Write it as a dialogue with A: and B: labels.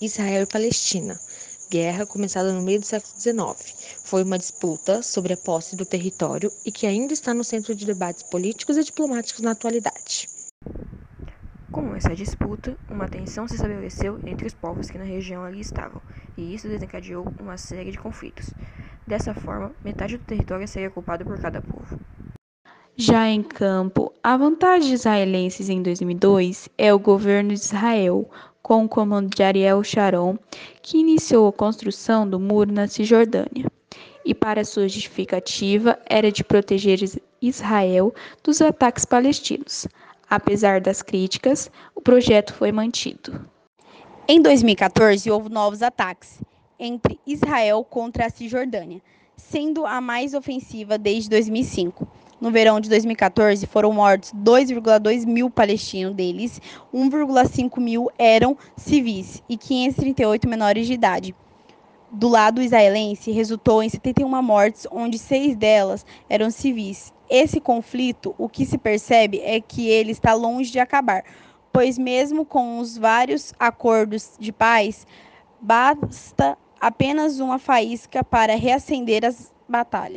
A: Israel e Palestina. Guerra começada no meio do século XIX. Foi uma disputa sobre a posse do território e que ainda está no centro de debates políticos e diplomáticos na atualidade.
B: Com essa disputa, uma tensão se estabeleceu entre os povos que na região ali estavam, e isso desencadeou uma série de conflitos. Dessa forma, metade do território seria ocupado por cada povo.
C: Já em campo, a vontade israelenses em 2002 é o governo de Israel, com o comando de Ariel Sharon, que iniciou a construção do muro na Cisjordânia. E para sua justificativa era de proteger Israel dos ataques palestinos. Apesar das críticas, o projeto foi mantido.
D: Em 2014, houve novos ataques entre Israel contra a Cisjordânia, sendo a mais ofensiva desde 2005. No verão de 2014, foram mortos 2,2 mil palestinos, deles 1,5 mil eram civis e 538 menores de idade. Do lado israelense, resultou em 71 mortes, onde seis delas eram civis. Esse conflito, o que se percebe é que ele está longe de acabar, pois, mesmo com os vários acordos de paz, basta apenas uma faísca para reacender as batalhas.